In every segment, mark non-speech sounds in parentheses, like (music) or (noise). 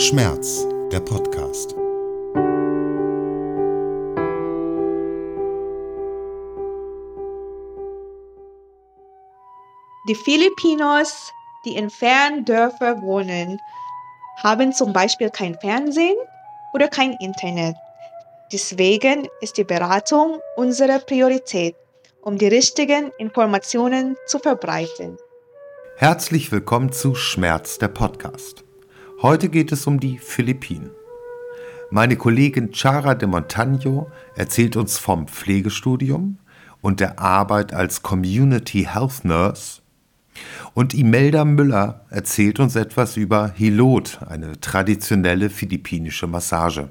Schmerz, der Podcast. Die Filipinos, die in fernen Dörfern wohnen, haben zum Beispiel kein Fernsehen oder kein Internet. Deswegen ist die Beratung unsere Priorität, um die richtigen Informationen zu verbreiten. Herzlich willkommen zu Schmerz der Podcast. Heute geht es um die Philippinen. Meine Kollegin Chara de Montagno erzählt uns vom Pflegestudium und der Arbeit als Community Health Nurse. Und Imelda Müller erzählt uns etwas über Hilot, eine traditionelle philippinische Massage.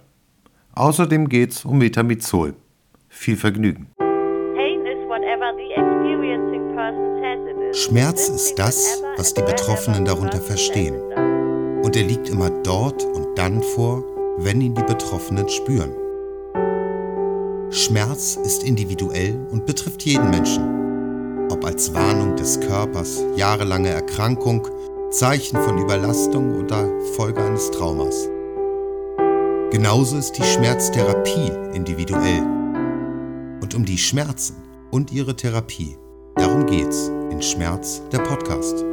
Außerdem geht es um Metamizol. Viel Vergnügen. Schmerz ist das, was die Betroffenen darunter verstehen. Und er liegt immer dort und dann vor, wenn ihn die Betroffenen spüren. Schmerz ist individuell und betrifft jeden Menschen. Ob als Warnung des Körpers, jahrelange Erkrankung, Zeichen von Überlastung oder Folge eines Traumas. Genauso ist die Schmerztherapie individuell. Und um die Schmerzen und ihre Therapie, darum geht's in Schmerz der Podcast.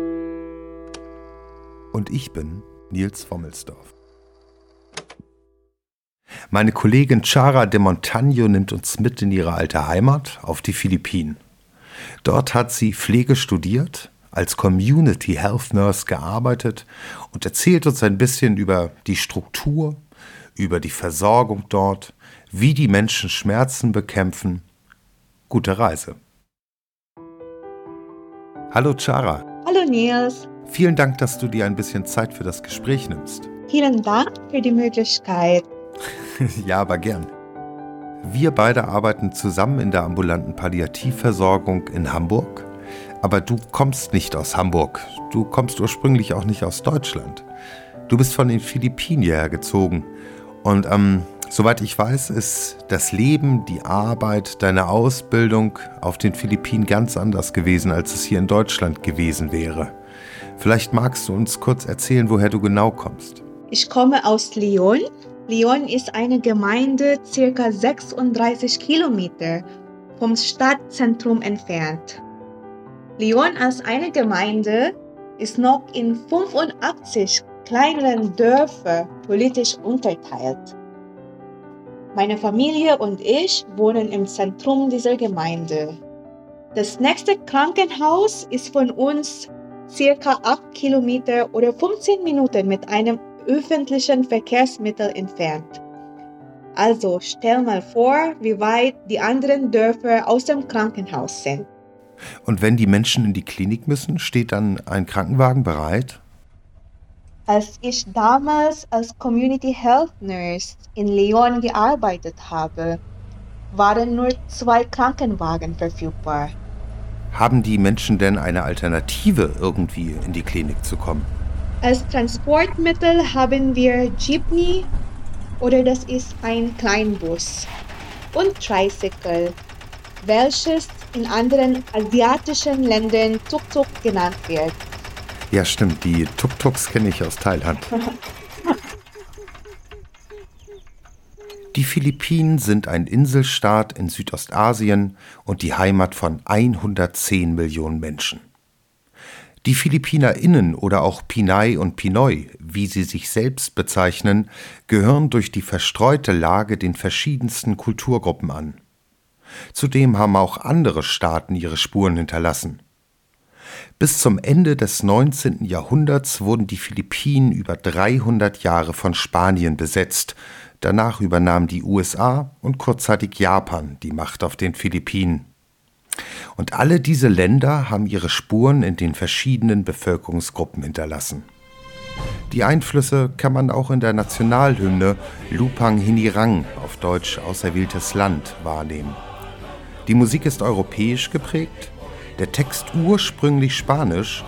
Und ich bin Nils Vommelsdorf. Meine Kollegin Chara de Montagno nimmt uns mit in ihre alte Heimat auf die Philippinen. Dort hat sie Pflege studiert, als Community Health Nurse gearbeitet und erzählt uns ein bisschen über die Struktur über die Versorgung dort, wie die Menschen Schmerzen bekämpfen. Gute Reise. Hallo Chara. Hallo Nils. Vielen Dank, dass du dir ein bisschen Zeit für das Gespräch nimmst. Vielen Dank für die Möglichkeit. (laughs) ja, aber gern. Wir beide arbeiten zusammen in der ambulanten Palliativversorgung in Hamburg. Aber du kommst nicht aus Hamburg. Du kommst ursprünglich auch nicht aus Deutschland. Du bist von den Philippinen hierher gezogen und ähm, soweit ich weiß, ist das Leben, die Arbeit, deine Ausbildung auf den Philippinen ganz anders gewesen, als es hier in Deutschland gewesen wäre. Vielleicht magst du uns kurz erzählen, woher du genau kommst. Ich komme aus Lyon. Lyon ist eine Gemeinde circa 36 Kilometer vom Stadtzentrum entfernt. Lyon als eine Gemeinde ist noch in 85 kleineren Dörfer politisch unterteilt. Meine Familie und ich wohnen im Zentrum dieser Gemeinde. Das nächste Krankenhaus ist von uns circa 8 Kilometer oder 15 Minuten mit einem öffentlichen Verkehrsmittel entfernt. Also stell mal vor, wie weit die anderen Dörfer aus dem Krankenhaus sind. Und wenn die Menschen in die Klinik müssen, steht dann ein Krankenwagen bereit? Als ich damals als Community Health Nurse in Lyon gearbeitet habe, waren nur zwei Krankenwagen verfügbar. Haben die Menschen denn eine Alternative, irgendwie in die Klinik zu kommen? Als Transportmittel haben wir Jeepney oder das ist ein Kleinbus und Tricycle, welches in anderen asiatischen Ländern Tuk-Tuk genannt wird. Ja, stimmt. Die Tuk-Tuks kenne ich aus Thailand. (laughs) Die Philippinen sind ein Inselstaat in Südostasien und die Heimat von 110 Millionen Menschen. Die PhilippinerInnen oder auch Pinay und Pinoy, wie sie sich selbst bezeichnen, gehören durch die verstreute Lage den verschiedensten Kulturgruppen an. Zudem haben auch andere Staaten ihre Spuren hinterlassen. Bis zum Ende des 19. Jahrhunderts wurden die Philippinen über 300 Jahre von Spanien besetzt. Danach übernahmen die USA und kurzzeitig Japan die Macht auf den Philippinen. Und alle diese Länder haben ihre Spuren in den verschiedenen Bevölkerungsgruppen hinterlassen. Die Einflüsse kann man auch in der Nationalhymne Lupang Hinirang, auf Deutsch Auserwähltes Land, wahrnehmen. Die Musik ist europäisch geprägt, der Text ursprünglich Spanisch,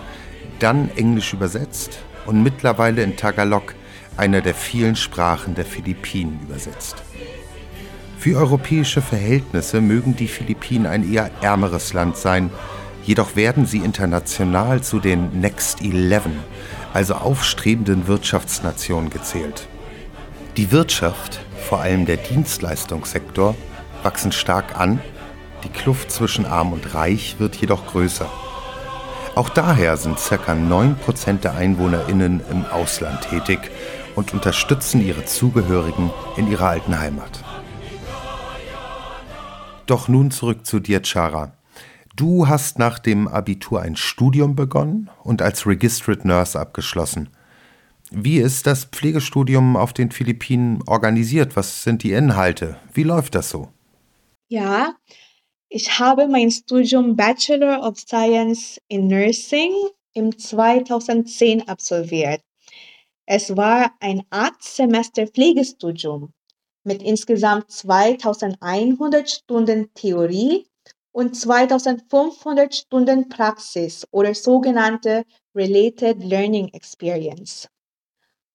dann Englisch übersetzt und mittlerweile in Tagalog, einer der vielen Sprachen der Philippinen, übersetzt. Für europäische Verhältnisse mögen die Philippinen ein eher ärmeres Land sein, Jedoch werden sie international zu den Next 11, also aufstrebenden Wirtschaftsnationen gezählt. Die Wirtschaft, vor allem der Dienstleistungssektor, wachsen stark an, die Kluft zwischen arm und reich wird jedoch größer. Auch daher sind ca. 9% der Einwohnerinnen im Ausland tätig und unterstützen ihre Zugehörigen in ihrer alten Heimat. Doch nun zurück zu dir, Chara. Du hast nach dem Abitur ein Studium begonnen und als Registered Nurse abgeschlossen. Wie ist das Pflegestudium auf den Philippinen organisiert? Was sind die Inhalte? Wie läuft das so? Ja, ich habe mein Studium Bachelor of Science in Nursing im 2010 absolviert. Es war ein acht Semester Pflegestudium mit insgesamt 2100 Stunden Theorie und 2500 Stunden Praxis oder sogenannte Related Learning Experience.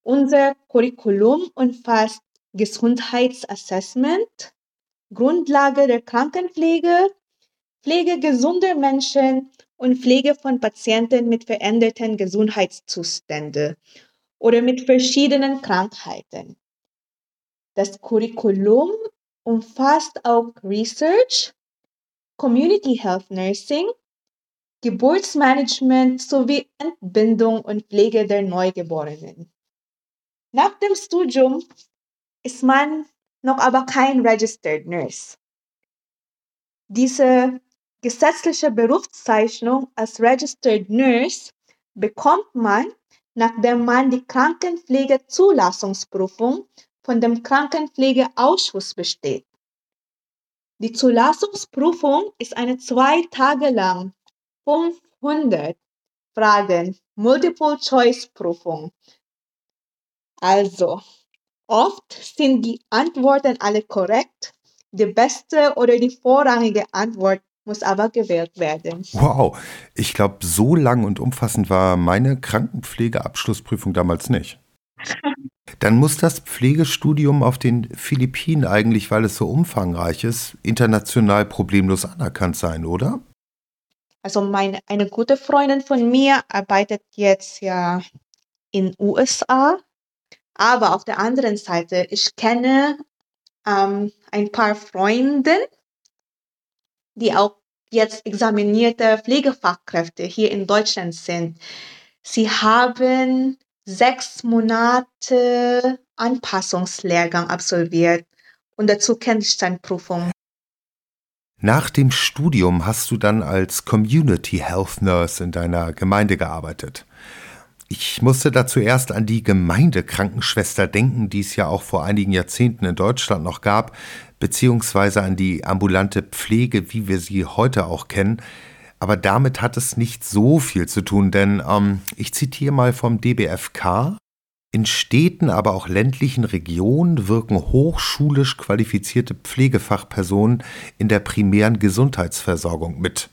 Unser Curriculum umfasst Gesundheitsassessment, Grundlage der Krankenpflege, Pflege gesunder Menschen und Pflege von Patienten mit veränderten Gesundheitszuständen oder mit verschiedenen Krankheiten. Das Curriculum umfasst auch Research, Community Health Nursing, Geburtsmanagement sowie Entbindung und Pflege der Neugeborenen. Nach dem Studium ist man noch aber kein Registered Nurse. Diese gesetzliche Berufszeichnung als Registered Nurse bekommt man, nachdem man die Krankenpflegezulassungsprüfung von dem Krankenpflegeausschuss besteht. Die Zulassungsprüfung ist eine zwei Tage lang 500 Fragen Multiple-Choice-Prüfung. Also, Oft sind die Antworten alle korrekt, die beste oder die vorrangige Antwort muss aber gewählt werden. Wow, ich glaube, so lang und umfassend war meine Krankenpflegeabschlussprüfung damals nicht. (laughs) Dann muss das Pflegestudium auf den Philippinen eigentlich, weil es so umfangreich ist, international problemlos anerkannt sein, oder? Also meine, eine gute Freundin von mir arbeitet jetzt ja in USA aber auf der anderen Seite, ich kenne ähm, ein paar Freunde, die auch jetzt examinierte Pflegefachkräfte hier in Deutschland sind. Sie haben sechs Monate Anpassungslehrgang absolviert und dazu Kenntnisstandprüfung. Nach dem Studium hast du dann als Community Health Nurse in deiner Gemeinde gearbeitet. Ich musste da zuerst an die Gemeindekrankenschwester denken, die es ja auch vor einigen Jahrzehnten in Deutschland noch gab, beziehungsweise an die ambulante Pflege, wie wir sie heute auch kennen. Aber damit hat es nicht so viel zu tun, denn ähm, ich zitiere mal vom DBFK. In Städten, aber auch ländlichen Regionen wirken hochschulisch qualifizierte Pflegefachpersonen in der primären Gesundheitsversorgung mit.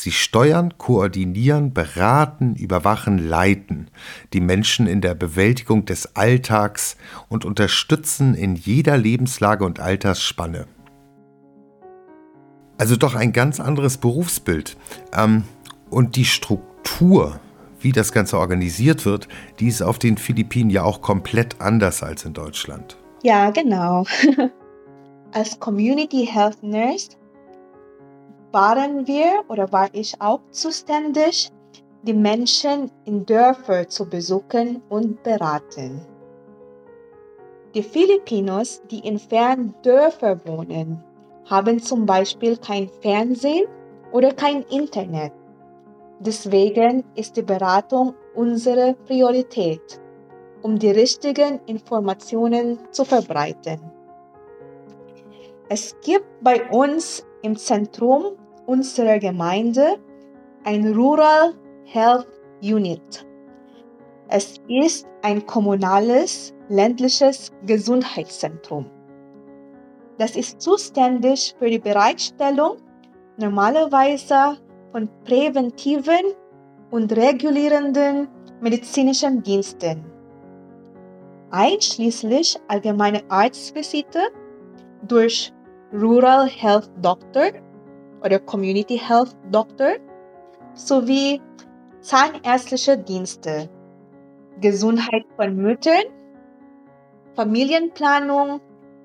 Sie steuern, koordinieren, beraten, überwachen, leiten die Menschen in der Bewältigung des Alltags und unterstützen in jeder Lebenslage und Altersspanne. Also doch ein ganz anderes Berufsbild. Ähm, und die Struktur, wie das Ganze organisiert wird, die ist auf den Philippinen ja auch komplett anders als in Deutschland. Ja, genau. (laughs) Als Community Health Nurse waren wir oder war ich auch zuständig, die Menschen in Dörfer zu besuchen und beraten. Die Filipinos, die in fernen Dörfern wohnen, haben zum Beispiel kein Fernsehen oder kein Internet. Deswegen ist die Beratung unsere Priorität, um die richtigen Informationen zu verbreiten. Es gibt bei uns im Zentrum unserer Gemeinde ein Rural Health Unit. Es ist ein kommunales ländliches Gesundheitszentrum. Das ist zuständig für die Bereitstellung normalerweise von präventiven und regulierenden medizinischen Diensten, einschließlich allgemeine Arztvisite durch Rural Health Doctor oder Community Health Doctor sowie zahnärztliche Dienste, Gesundheit von Müttern, Familienplanung,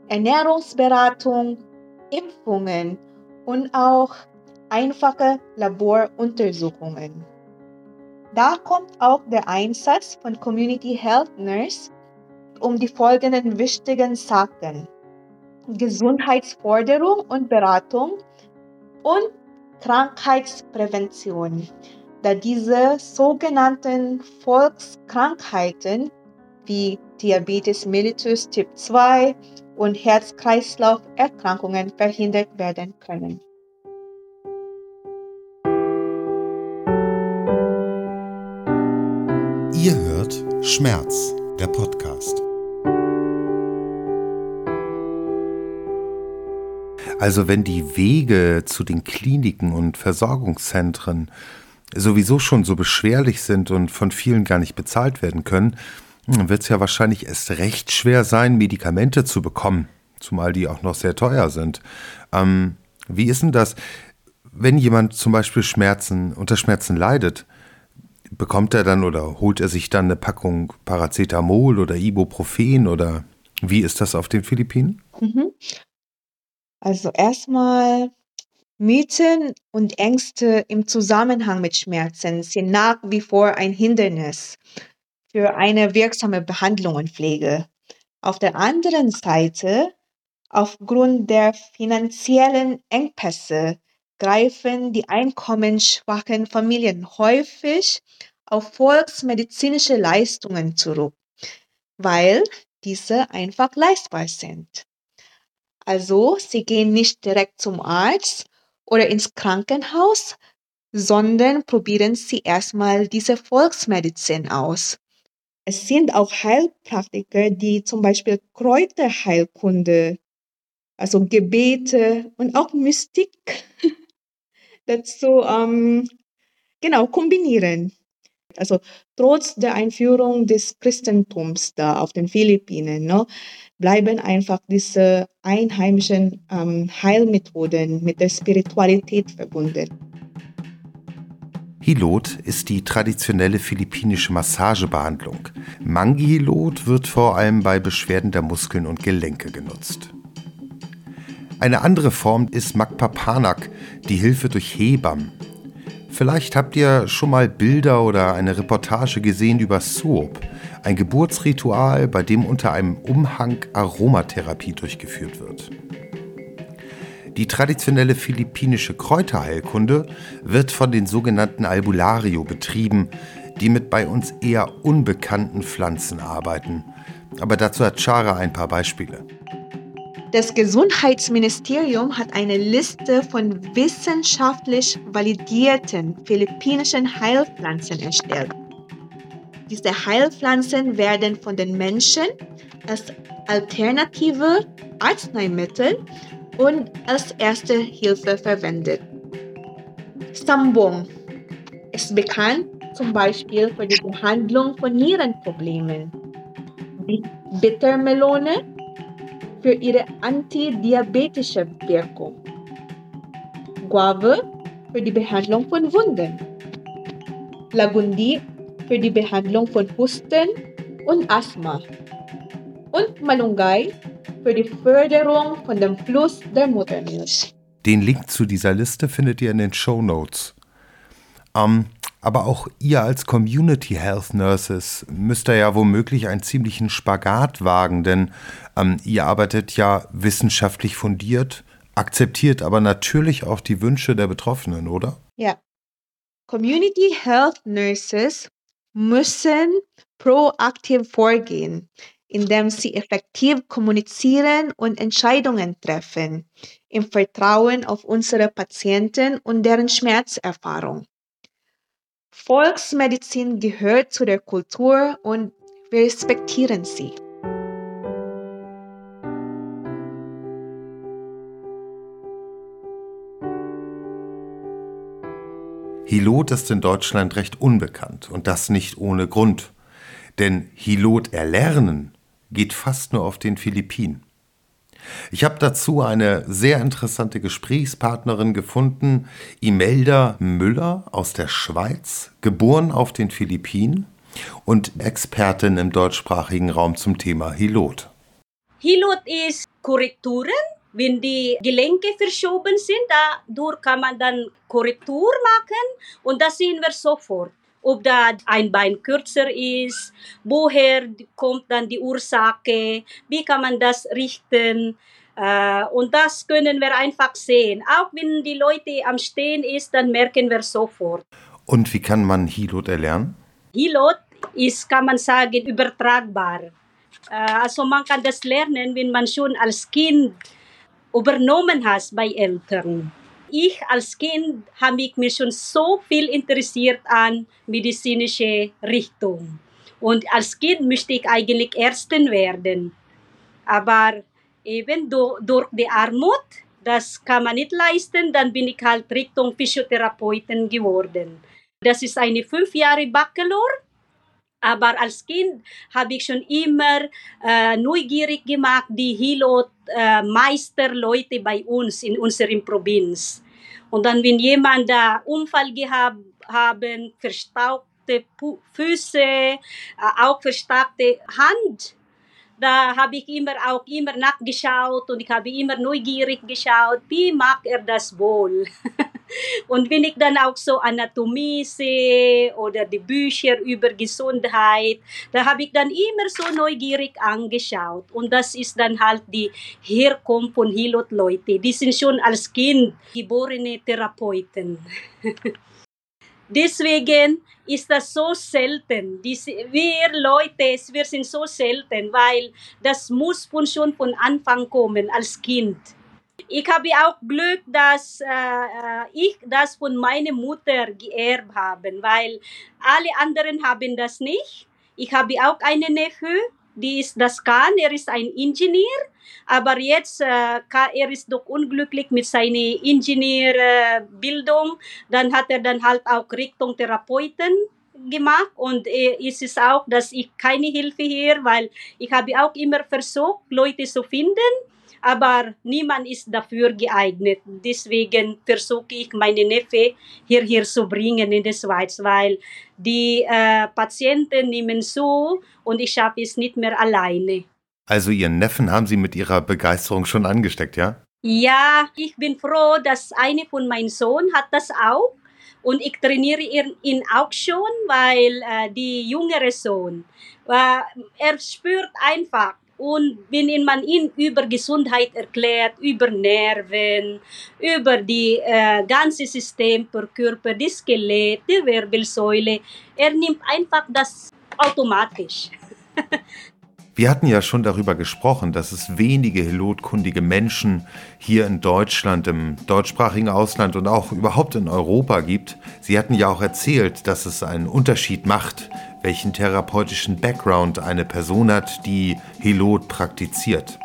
Ernährungsberatung, Impfungen und auch einfache Laboruntersuchungen. Da kommt auch der Einsatz von Community Health Nurse um die folgenden wichtigen Sachen. Gesundheitsforderung und Beratung und Krankheitsprävention, da diese sogenannten Volkskrankheiten wie Diabetes mellitus Typ 2 und Herz-Kreislauf-Erkrankungen verhindert werden können. Ihr hört Schmerz, der Podcast. Also wenn die Wege zu den Kliniken und Versorgungszentren sowieso schon so beschwerlich sind und von vielen gar nicht bezahlt werden können, wird es ja wahrscheinlich erst recht schwer sein, Medikamente zu bekommen, zumal die auch noch sehr teuer sind. Ähm, wie ist denn das, wenn jemand zum Beispiel Schmerzen, unter Schmerzen leidet? Bekommt er dann oder holt er sich dann eine Packung Paracetamol oder Ibuprofen oder wie ist das auf den Philippinen? Mhm. Also erstmal Mythen und Ängste im Zusammenhang mit Schmerzen sind nach wie vor ein Hindernis für eine wirksame Behandlung und Pflege. Auf der anderen Seite, aufgrund der finanziellen Engpässe greifen die einkommensschwachen Familien häufig auf volksmedizinische Leistungen zurück, weil diese einfach leistbar sind. Also sie gehen nicht direkt zum Arzt oder ins Krankenhaus, sondern probieren sie erstmal diese Volksmedizin aus. Es sind auch Heilpraktiker, die zum Beispiel Kräuterheilkunde, also Gebete und auch Mystik (laughs) dazu ähm, genau kombinieren. Also trotz der Einführung des Christentums da auf den Philippinen ne, bleiben einfach diese einheimischen ähm, Heilmethoden mit der Spiritualität verbunden. Hilot ist die traditionelle philippinische Massagebehandlung. Mangi-Hilot wird vor allem bei Beschwerden der Muskeln und Gelenke genutzt. Eine andere Form ist Magpapanak, die Hilfe durch Hebammen. Vielleicht habt ihr schon mal Bilder oder eine Reportage gesehen über Suop, ein Geburtsritual, bei dem unter einem Umhang Aromatherapie durchgeführt wird. Die traditionelle philippinische Kräuterheilkunde wird von den sogenannten Albulario betrieben, die mit bei uns eher unbekannten Pflanzen arbeiten. Aber dazu hat Chara ein paar Beispiele. Das Gesundheitsministerium hat eine Liste von wissenschaftlich validierten philippinischen Heilpflanzen erstellt. Diese Heilpflanzen werden von den Menschen als alternative Arzneimittel und als erste Hilfe verwendet. Sambong ist bekannt zum Beispiel für die Behandlung von Nierenproblemen. Bittermelone für ihre antidiabetische Wirkung. Guave für die Behandlung von Wunden. Lagundi für die Behandlung von Husten und Asthma. Und Malunggay für die Förderung von dem Fluss der Muttermilch. Den Link zu dieser Liste findet ihr in den Show Notes. Ähm, aber auch ihr als Community Health Nurses müsst ihr ja womöglich einen ziemlichen Spagat wagen, denn ähm, ihr arbeitet ja wissenschaftlich fundiert, akzeptiert aber natürlich auch die Wünsche der Betroffenen, oder? Ja. Community Health Nurses müssen proaktiv vorgehen indem sie effektiv kommunizieren und Entscheidungen treffen, im Vertrauen auf unsere Patienten und deren Schmerzerfahrung. Volksmedizin gehört zu der Kultur und wir respektieren sie. Hilot ist in Deutschland recht unbekannt und das nicht ohne Grund. Denn Hilot erlernen geht fast nur auf den Philippinen. Ich habe dazu eine sehr interessante Gesprächspartnerin gefunden, Imelda Müller aus der Schweiz, geboren auf den Philippinen und Expertin im deutschsprachigen Raum zum Thema Hilot. Hilot ist Korrekturen. Wenn die Gelenke verschoben sind, dadurch kann man dann Korrektur machen und das sehen wir sofort ob da ein Bein kürzer ist, woher kommt dann die Ursache, wie kann man das richten. Uh, und das können wir einfach sehen. Auch wenn die Leute am Stehen ist, dann merken wir sofort. Und wie kann man Hilot erlernen? Hilot ist, kann man sagen, übertragbar. Uh, also man kann das lernen, wenn man schon als Kind übernommen hat bei Eltern ich als Kind habe ich mich schon so viel interessiert an medizinische Richtung. Und als Kind möchte ich eigentlich Ärztin werden. Aber eben do, durch die Armut, das kann man nicht leisten, dann bin ich halt Richtung Physiotherapeutin geworden. Das ist eine fünf Jahre Bachelor. Aber als Kind habe ich schon immer äh, neugierig gemacht, die Hilot-Meisterleute äh, bei uns in unserer Provinz. Und dann, wenn jemand da Unfall gehabt haben, verstaubte Füße, äh, auch verstaubte Hand, da habe ich immer auch immer nachgeschaut und ich habe immer neugierig geschaut, wie mag er das wohl? und wenn ich dann auch so Anatomie sehe oder die Bücher über Gesundheit, da habe ich dann immer so neugierig angeschaut. Und das ist dann halt die Herkunft von Hilot-Leute. Die sind schon als Kind geborene Therapeuten. (laughs) Deswegen ist das so selten. wir Leute, wir sind so selten, weil das muss schon von Anfang kommen als Kind. Ich habe auch Glück, dass äh, äh, ich das von meiner Mutter geerbt habe, weil alle anderen haben das nicht. Ich habe auch einen Neffe, die ist das kann, er ist ein Ingenieur, aber jetzt äh, er ist doch unglücklich mit seiner Ingenieurbildung, dann hat er dann halt auch Richtung Therapeuten gemacht und äh, ist es auch, dass ich keine Hilfe hier, weil ich habe auch immer versucht, Leute zu finden, aber niemand ist dafür geeignet. Deswegen versuche ich, meine Neffe hierher zu bringen in der Schweiz, weil die äh, Patienten nehmen zu und ich schaffe es nicht mehr alleine. Also Ihren Neffen haben Sie mit Ihrer Begeisterung schon angesteckt, ja? Ja, ich bin froh, dass eine von meinen Sohn hat das auch und ich trainiere ihn auch schon, weil äh, die jüngere Sohn, äh, er spürt einfach, und wenn man ihn über Gesundheit erklärt, über Nerven, über die äh, ganze System per Körper, die Skelett, die Wirbelsäule, er nimmt einfach das automatisch. (laughs) Wir hatten ja schon darüber gesprochen, dass es wenige helotkundige Menschen hier in Deutschland, im deutschsprachigen Ausland und auch überhaupt in Europa gibt. Sie hatten ja auch erzählt, dass es einen Unterschied macht, welchen therapeutischen Background eine Person hat, die Helot praktiziert.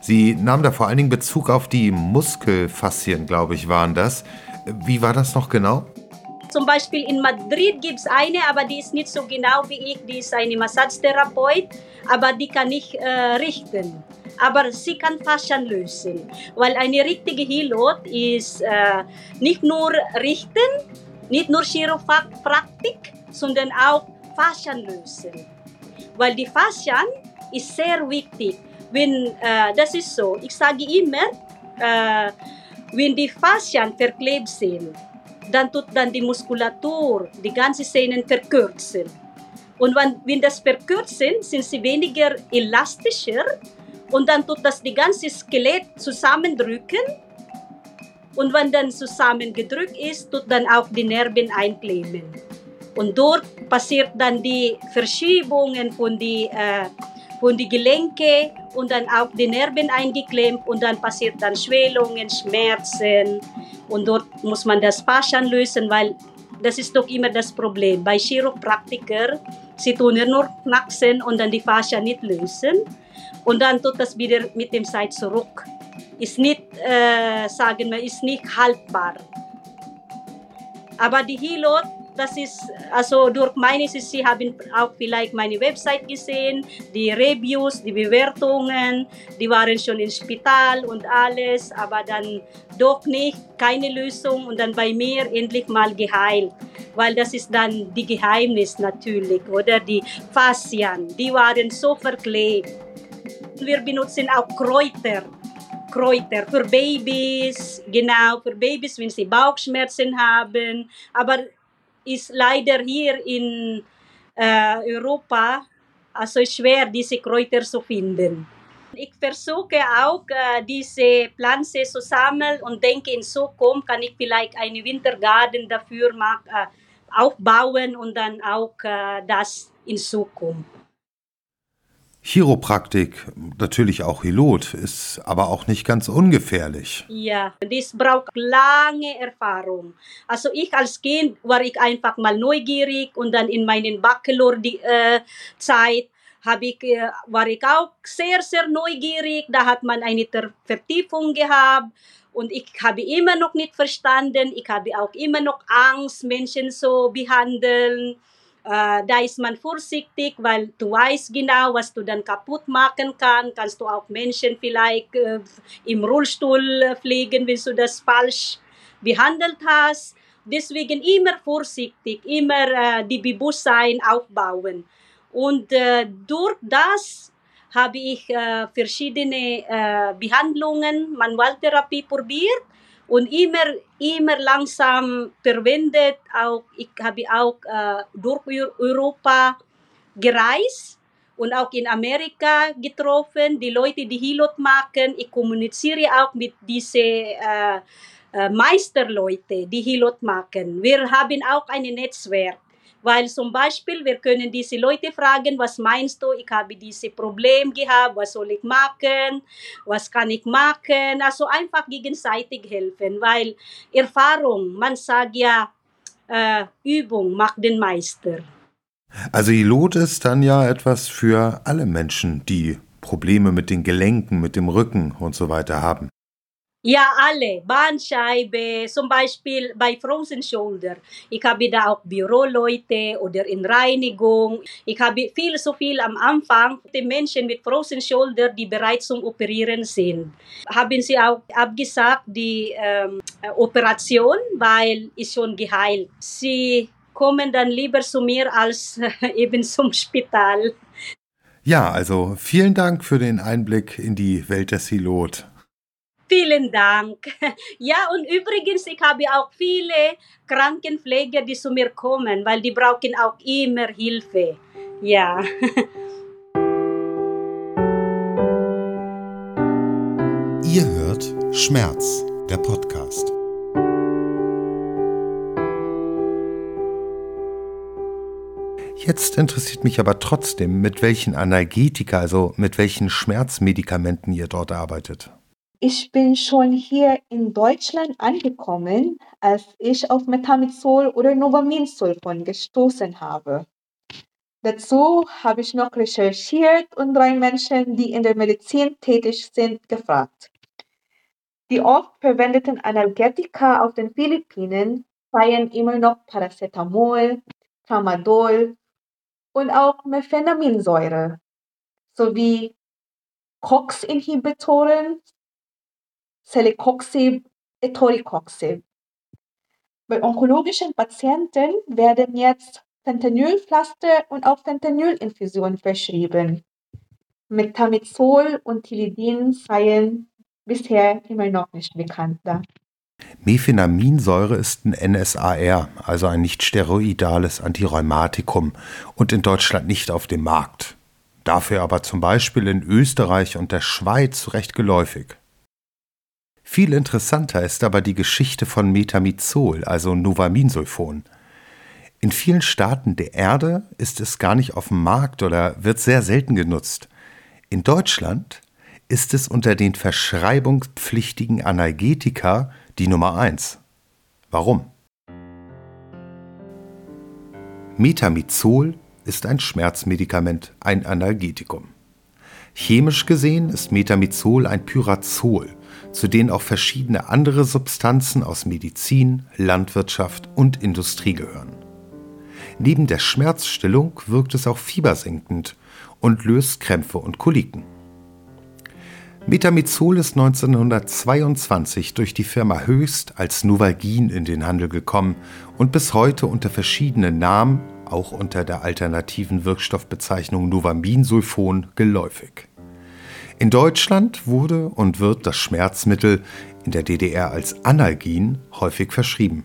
Sie nahm da vor allen Dingen Bezug auf die Muskelfaszien, glaube ich, waren das. Wie war das noch genau? Zum Beispiel in Madrid gibt es eine, aber die ist nicht so genau wie ich. Die ist eine Massagetherapeut, aber die kann ich äh, richten. Aber sie kann Fasern lösen, weil eine richtige Hilot ist äh, nicht nur richten, nicht nur Chiropraktik, sondern auch Fasern lösen. Weil die Fasern ist sehr wichtig. Wenn, äh, das ist so, ich sage immer, äh, wenn die Fasern verklebt sind, dann tut dann die Muskulatur, die ganze Sehnen verkürzen. Und wenn, wenn das verkürzen, sind sie weniger elastischer und dann tut das die ganze Skelett zusammendrücken. Und wenn dann zusammengedrückt ist, tut dann auch die Nerven einklemmen. Und dort passiert dann die Verschiebungen von die, äh, von die Gelenke und dann auch die Nerven eingeklemmt und dann passiert dann Schwellungen, Schmerzen und dort muss man das Fasern lösen, weil das ist doch immer das Problem. Bei Chiropraktiker, sie tun nur knacksen und dann die Fascia nicht lösen und dann tut das wieder mit dem Zeit zurück. Ist nicht, äh, sagen wir, ist nicht haltbar. Aber die Hilot, das ist, also durch meine, Sie haben auch vielleicht meine Website gesehen, die Reviews, die Bewertungen, die waren schon im Spital und alles, aber dann doch nicht, keine Lösung und dann bei mir endlich mal geheilt, weil das ist dann die Geheimnis natürlich, oder die Faszien, die waren so verklebt. Wir benutzen auch Kräuter. Kräuter für Babys, genau, für Babys, wenn sie Bauchschmerzen haben. Aber ist leider hier in äh, Europa also schwer, diese Kräuter zu finden. Ich versuche auch, äh, diese Pflanzen zu sammeln und denke, in Zukunft kann ich vielleicht einen Wintergarten dafür machen, äh, aufbauen und dann auch äh, das in Zukunft. Chiropraktik, natürlich auch Hilot, ist aber auch nicht ganz ungefährlich. Ja, das braucht lange Erfahrung. Also ich als Kind war ich einfach mal neugierig und dann in meinen Bachelor-Zeit habe ich, äh, war ich auch sehr, sehr neugierig. Da hat man eine Vertiefung gehabt und ich habe immer noch nicht verstanden. Ich habe auch immer noch Angst, Menschen so behandeln äh, da ist man vorsichtig, weil du weißt genau, was du dann kaputt machen kannst. Kannst du auch Menschen vielleicht äh, im Rollstuhl pflegen, wenn du das falsch behandelt hast. Deswegen immer vorsichtig, immer äh, die Bewusstsein aufbauen. Und äh, durch das habe ich äh, verschiedene äh, Behandlungen, Manualtherapie probiert und immer, immer langsam verwendet. Auch, ich habe auch äh, durch Europa gereist und auch in Amerika getroffen, die Leute, die Hilot machen. Ich kommuniziere auch mit diesen äh, äh, Meisterleute, die Hilot machen. Wir haben auch ein Netzwerk. Weil zum Beispiel, wir können diese Leute fragen, was meinst du, ich habe dieses Problem gehabt, was soll ich machen, was kann ich machen. Also einfach gegenseitig helfen, weil Erfahrung, man sagt ja, äh, Übung macht den Meister. Also Ilot ist dann ja etwas für alle Menschen, die Probleme mit den Gelenken, mit dem Rücken und so weiter haben. Ja, alle. Bandscheibe, zum Beispiel bei Frozen Shoulder. Ich habe da auch Büroleute oder in Reinigung. Ich habe viel, so viel am Anfang. Die Menschen mit Frozen Shoulder, die bereits zum Operieren sind, haben sie auch abgesagt, die ähm, Operation, weil ist schon geheilt. Sie kommen dann lieber zu mir als (laughs) eben zum Spital. Ja, also vielen Dank für den Einblick in die Welt der Silot. Vielen Dank. (laughs) Ja, und übrigens, ich habe auch viele Krankenpfleger, die zu mir kommen, weil die brauchen auch immer Hilfe. Ja. (laughs) Ihr hört Schmerz, der Podcast. Jetzt interessiert mich aber trotzdem, mit welchen Analgetika, also mit welchen Schmerzmedikamenten ihr dort arbeitet. Ich bin schon hier in Deutschland angekommen, als ich auf Metamizol oder Novamizol gestoßen habe. Dazu habe ich noch recherchiert und drei Menschen, die in der Medizin tätig sind, gefragt. Die oft verwendeten Analgetika auf den Philippinen seien immer noch Paracetamol, Tramadol und auch Mefenaminsäure sowie COX-Inhibitoren Celecoxib, Etoricoxib. Bei onkologischen Patienten werden jetzt Fentanylpflaster und auch Fentanylinfusionen verschrieben. Metamizol und Tilidin seien bisher immer noch nicht bekannter. Mefenaminsäure ist ein NSAR, also ein nicht steroidales Antirheumatikum und in Deutschland nicht auf dem Markt. Dafür aber zum Beispiel in Österreich und der Schweiz recht geläufig. Viel interessanter ist aber die Geschichte von Metamizol, also Novaminsulfon. In vielen Staaten der Erde ist es gar nicht auf dem Markt oder wird sehr selten genutzt. In Deutschland ist es unter den verschreibungspflichtigen Analgetika die Nummer 1. Warum? Metamizol ist ein Schmerzmedikament, ein Analgetikum. Chemisch gesehen ist Metamizol ein Pyrazol, zu denen auch verschiedene andere Substanzen aus Medizin, Landwirtschaft und Industrie gehören. Neben der Schmerzstillung wirkt es auch fiebersenkend und löst Krämpfe und Koliken. Metamizol ist 1922 durch die Firma Höchst als Novalgin in den Handel gekommen und bis heute unter verschiedenen Namen, auch unter der alternativen Wirkstoffbezeichnung Novaminsulfon, geläufig. In Deutschland wurde und wird das Schmerzmittel in der DDR als Analgin häufig verschrieben.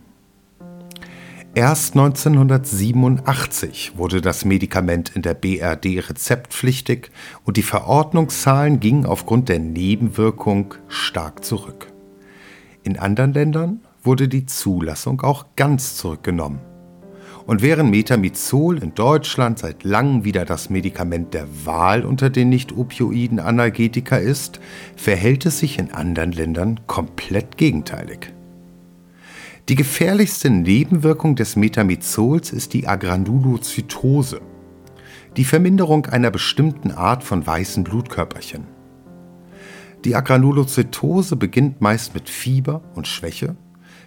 Erst 1987 wurde das Medikament in der BRD rezeptpflichtig und die Verordnungszahlen gingen aufgrund der Nebenwirkung stark zurück. In anderen Ländern wurde die Zulassung auch ganz zurückgenommen. Und während Metamizol in Deutschland seit langem wieder das Medikament der Wahl unter den nicht-opioiden Analgetika ist, verhält es sich in anderen Ländern komplett gegenteilig. Die gefährlichste Nebenwirkung des Metamizols ist die Agranulozytose, die Verminderung einer bestimmten Art von weißen Blutkörperchen. Die Agranulozytose beginnt meist mit Fieber und Schwäche,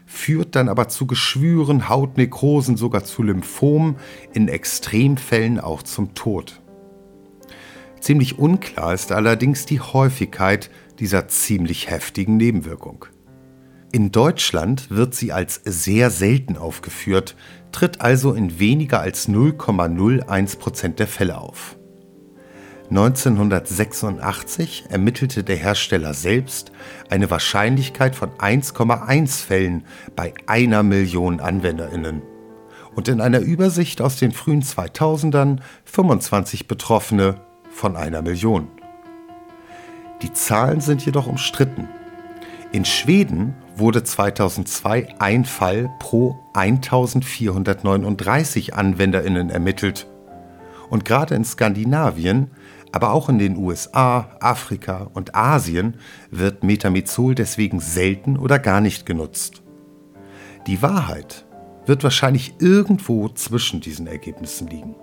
führt dann aber zu Geschwüren, Hautnekrosen, sogar zu Lymphomen, in Extremfällen auch zum Tod. Ziemlich unklar ist allerdings die Häufigkeit dieser ziemlich heftigen Nebenwirkung. In Deutschland wird sie als sehr selten aufgeführt, tritt also in weniger als 0,01 Prozent der Fälle auf. 1986 ermittelte der Hersteller selbst eine Wahrscheinlichkeit von 1,1 Fällen bei einer Million Anwenderinnen und in einer Übersicht aus den frühen 2000ern 25 Betroffene von einer Million. Die Zahlen sind jedoch umstritten. In Schweden wurde 2002 ein Fall pro 1439 Anwenderinnen ermittelt. Und gerade in Skandinavien, aber auch in den USA, Afrika und Asien wird Metamizol deswegen selten oder gar nicht genutzt. Die Wahrheit wird wahrscheinlich irgendwo zwischen diesen Ergebnissen liegen.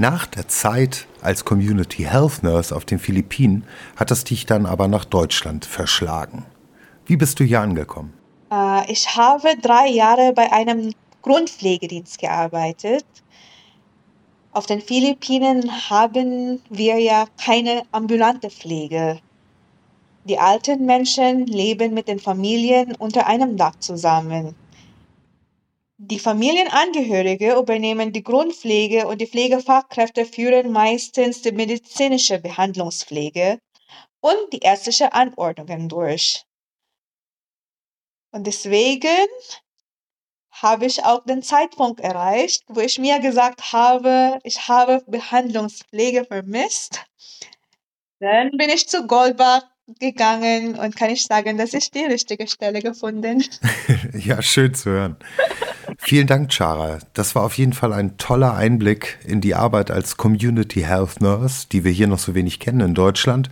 Nach der Zeit als Community Health Nurse auf den Philippinen hat es dich dann aber nach Deutschland verschlagen. Wie bist du hier angekommen? Äh, ich habe drei Jahre bei einem Grundpflegedienst gearbeitet. Auf den Philippinen haben wir ja keine ambulante Pflege. Die alten Menschen leben mit den Familien unter einem Dach zusammen. Die Familienangehörige übernehmen die Grundpflege und die Pflegefachkräfte führen meistens die medizinische Behandlungspflege und die ärztliche Anordnungen durch. Und deswegen habe ich auch den Zeitpunkt erreicht, wo ich mir gesagt habe, ich habe Behandlungspflege vermisst. Dann bin ich zu Goldbach gegangen und kann ich sagen, dass ich die richtige Stelle gefunden. (laughs) ja, schön zu hören. Vielen Dank, Chara. Das war auf jeden Fall ein toller Einblick in die Arbeit als Community Health Nurse, die wir hier noch so wenig kennen in Deutschland.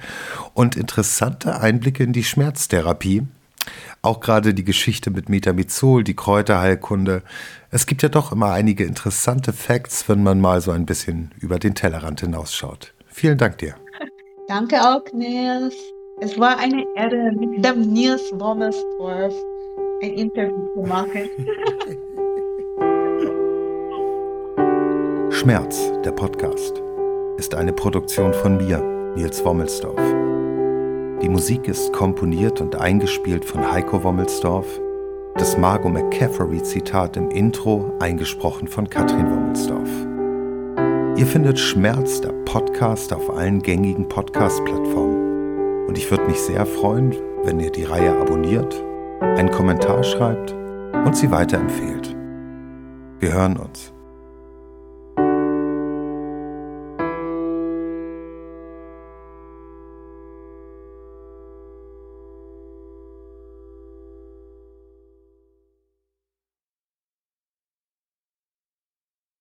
Und interessante Einblicke in die Schmerztherapie. Auch gerade die Geschichte mit Metamizol, die Kräuterheilkunde. Es gibt ja doch immer einige interessante Facts, wenn man mal so ein bisschen über den Tellerrand hinausschaut. Vielen Dank dir. (laughs) Danke auch, Nils. Es war eine Ehre, mit dem Nils Wommelsdorf ein Interview zu machen. (laughs) Schmerz, der Podcast, ist eine Produktion von mir, Nils Wommelsdorf. Die Musik ist komponiert und eingespielt von Heiko Wommelsdorf. Das Margot McCaffrey-Zitat im Intro eingesprochen von Katrin Wommelsdorf. Ihr findet Schmerz, der Podcast, auf allen gängigen Podcast-Plattformen. Und ich würde mich sehr freuen, wenn ihr die Reihe abonniert, einen Kommentar schreibt und sie weiterempfehlt. Wir hören uns.